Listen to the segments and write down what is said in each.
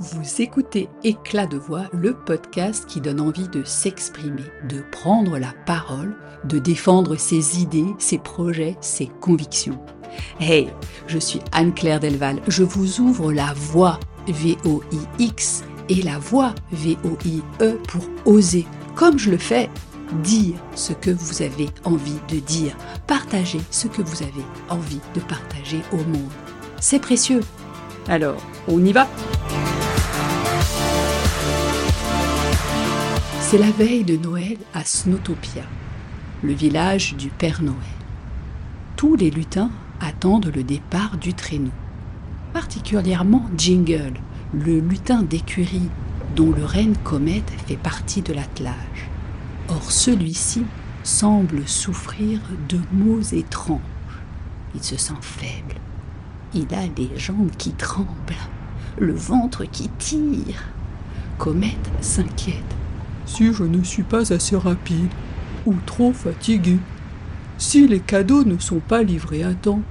Vous écoutez Éclat de voix, le podcast qui donne envie de s'exprimer, de prendre la parole, de défendre ses idées, ses projets, ses convictions. Hey, je suis Anne-Claire Delval, je vous ouvre la voix V-O-I-X et la voix V-O-I-E pour oser, comme je le fais, dire ce que vous avez envie de dire, partager ce que vous avez envie de partager au monde. C'est précieux. Alors, on y va C'est la veille de Noël à Snowtopia, le village du Père Noël. Tous les lutins attendent le départ du traîneau, particulièrement Jingle, le lutin d'écurie dont le renne comète fait partie de l'attelage. Or celui-ci semble souffrir de maux étranges. Il se sent faible. Il a les jambes qui tremblent, le ventre qui tire. Comète s'inquiète si je ne suis pas assez rapide ou trop fatigué, si les cadeaux ne sont pas livrés à temps,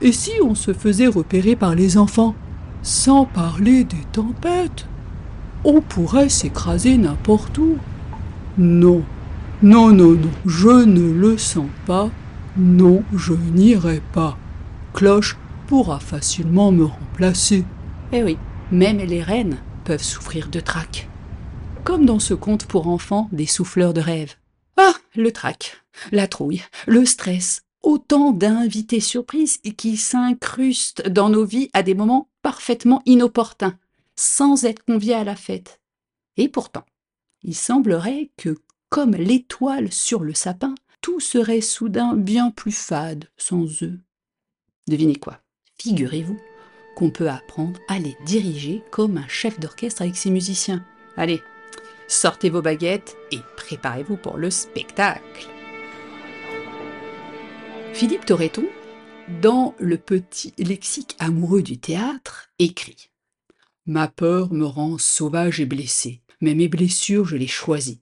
et si on se faisait repérer par les enfants, sans parler des tempêtes, on pourrait s'écraser n'importe où. Non, non, non, non, je ne le sens pas, non, je n'irai pas. Cloche pourra facilement me remplacer. Eh oui, même les reines peuvent souffrir de trac comme dans ce conte pour enfants des souffleurs de rêve. Ah, le trac, la trouille, le stress, autant d'invités surprises qui s'incrustent dans nos vies à des moments parfaitement inopportuns, sans être conviés à la fête. Et pourtant, il semblerait que, comme l'étoile sur le sapin, tout serait soudain bien plus fade sans eux. Devinez quoi? Figurez-vous qu'on peut apprendre à les diriger comme un chef d'orchestre avec ses musiciens. Allez, sortez vos baguettes et préparez-vous pour le spectacle. Philippe Torreton, dans le petit lexique amoureux du théâtre, écrit Ma peur me rend sauvage et blessé, mais mes blessures, je les choisis.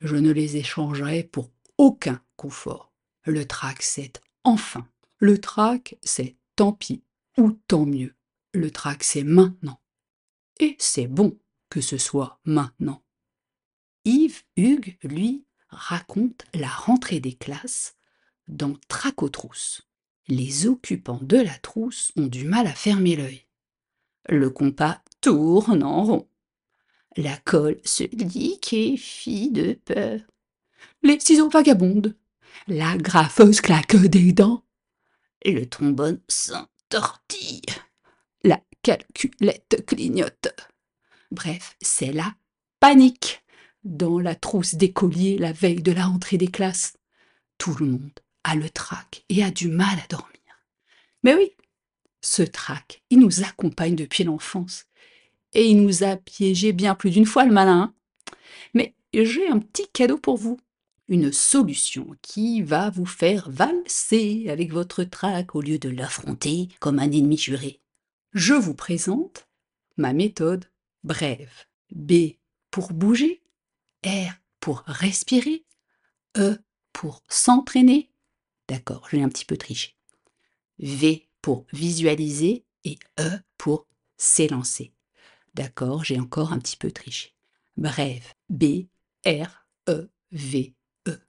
Je ne les échangerai pour aucun confort. Le trac, c'est enfin. Le trac, c'est tant pis ou tant mieux. Le trac, c'est maintenant. Et c'est bon que ce soit maintenant. Yves Hugues, lui, raconte la rentrée des classes dans Tracotrousse. Les occupants de la trousse ont du mal à fermer l'œil. Le compas tourne en rond. La colle se fit de peur. Les ciseaux vagabondent. La graffeuse claque des dents. Le trombone s'entortille. La calculette clignote. Bref, c'est la panique dans la trousse d'écoliers la veille de la rentrée des classes. Tout le monde a le trac et a du mal à dormir. Mais oui, ce trac, il nous accompagne depuis l'enfance. Et il nous a piégés bien plus d'une fois, le malin. Hein. Mais j'ai un petit cadeau pour vous. Une solution qui va vous faire valser avec votre trac au lieu de l'affronter comme un ennemi juré. Je vous présente ma méthode brève. B pour bouger, R pour respirer, E pour s'entraîner. D'accord, j'ai un petit peu triché. V pour visualiser et E pour s'élancer. D'accord, j'ai encore un petit peu triché. Bref, B, R, E, V, E.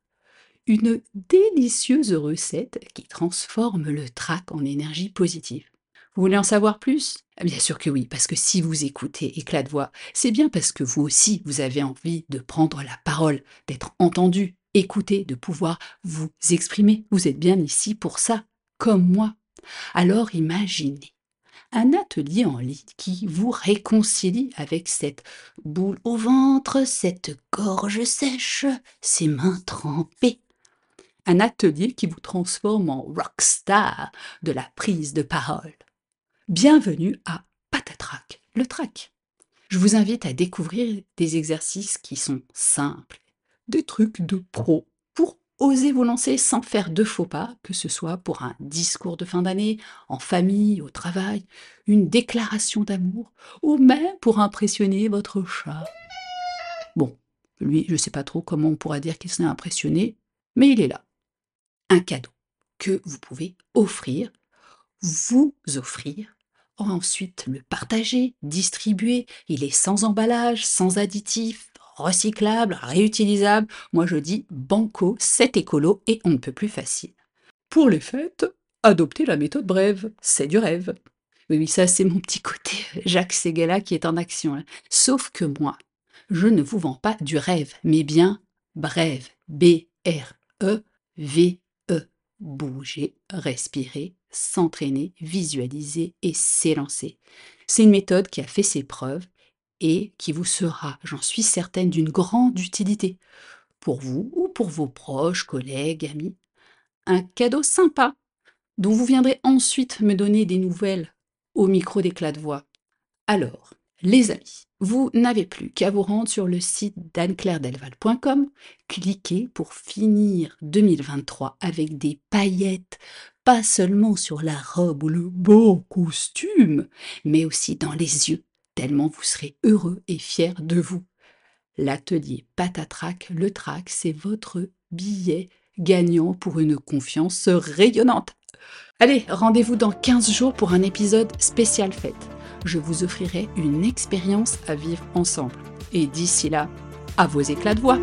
Une délicieuse recette qui transforme le trac en énergie positive. Vous voulez en savoir plus? Bien sûr que oui, parce que si vous écoutez Éclat de voix, c'est bien parce que vous aussi, vous avez envie de prendre la parole, d'être entendu, écouté, de pouvoir vous exprimer. Vous êtes bien ici pour ça, comme moi. Alors imaginez un atelier en ligne qui vous réconcilie avec cette boule au ventre, cette gorge sèche, ces mains trempées. Un atelier qui vous transforme en rockstar de la prise de parole. Bienvenue à Patatrac, le trac. Je vous invite à découvrir des exercices qui sont simples, des trucs de pro pour oser vous lancer sans faire de faux pas, que ce soit pour un discours de fin d'année, en famille, au travail, une déclaration d'amour, ou même pour impressionner votre chat. Bon, lui, je ne sais pas trop comment on pourra dire qu'il s'est impressionné, mais il est là. Un cadeau que vous pouvez offrir vous offrir ensuite le partager, distribuer. Il est sans emballage, sans additifs, recyclable, réutilisable. Moi je dis banco, c'est écolo et on ne peut plus facile. Pour les fêtes, adoptez la méthode brève, c'est du rêve. Oui, oui, ça c'est mon petit côté Jacques Seguela qui est en action. Hein. Sauf que moi, je ne vous vends pas du rêve, mais bien brève. B-R-E-V-E. Bouger, respirer, s'entraîner, visualiser et s'élancer. C'est une méthode qui a fait ses preuves et qui vous sera, j'en suis certaine, d'une grande utilité pour vous ou pour vos proches, collègues, amis. Un cadeau sympa dont vous viendrez ensuite me donner des nouvelles au micro d'éclat de voix. Alors, les amis, vous n'avez plus qu'à vous rendre sur le site d'anneclairdelval.com, cliquez pour finir 2023 avec des paillettes, pas seulement sur la robe ou le beau costume, mais aussi dans les yeux, tellement vous serez heureux et fier de vous. L'atelier Patatrac, le trac, c'est votre billet gagnant pour une confiance rayonnante. Allez, rendez-vous dans 15 jours pour un épisode spécial fête. Je vous offrirai une expérience à vivre ensemble. Et d'ici là, à vos éclats de voix.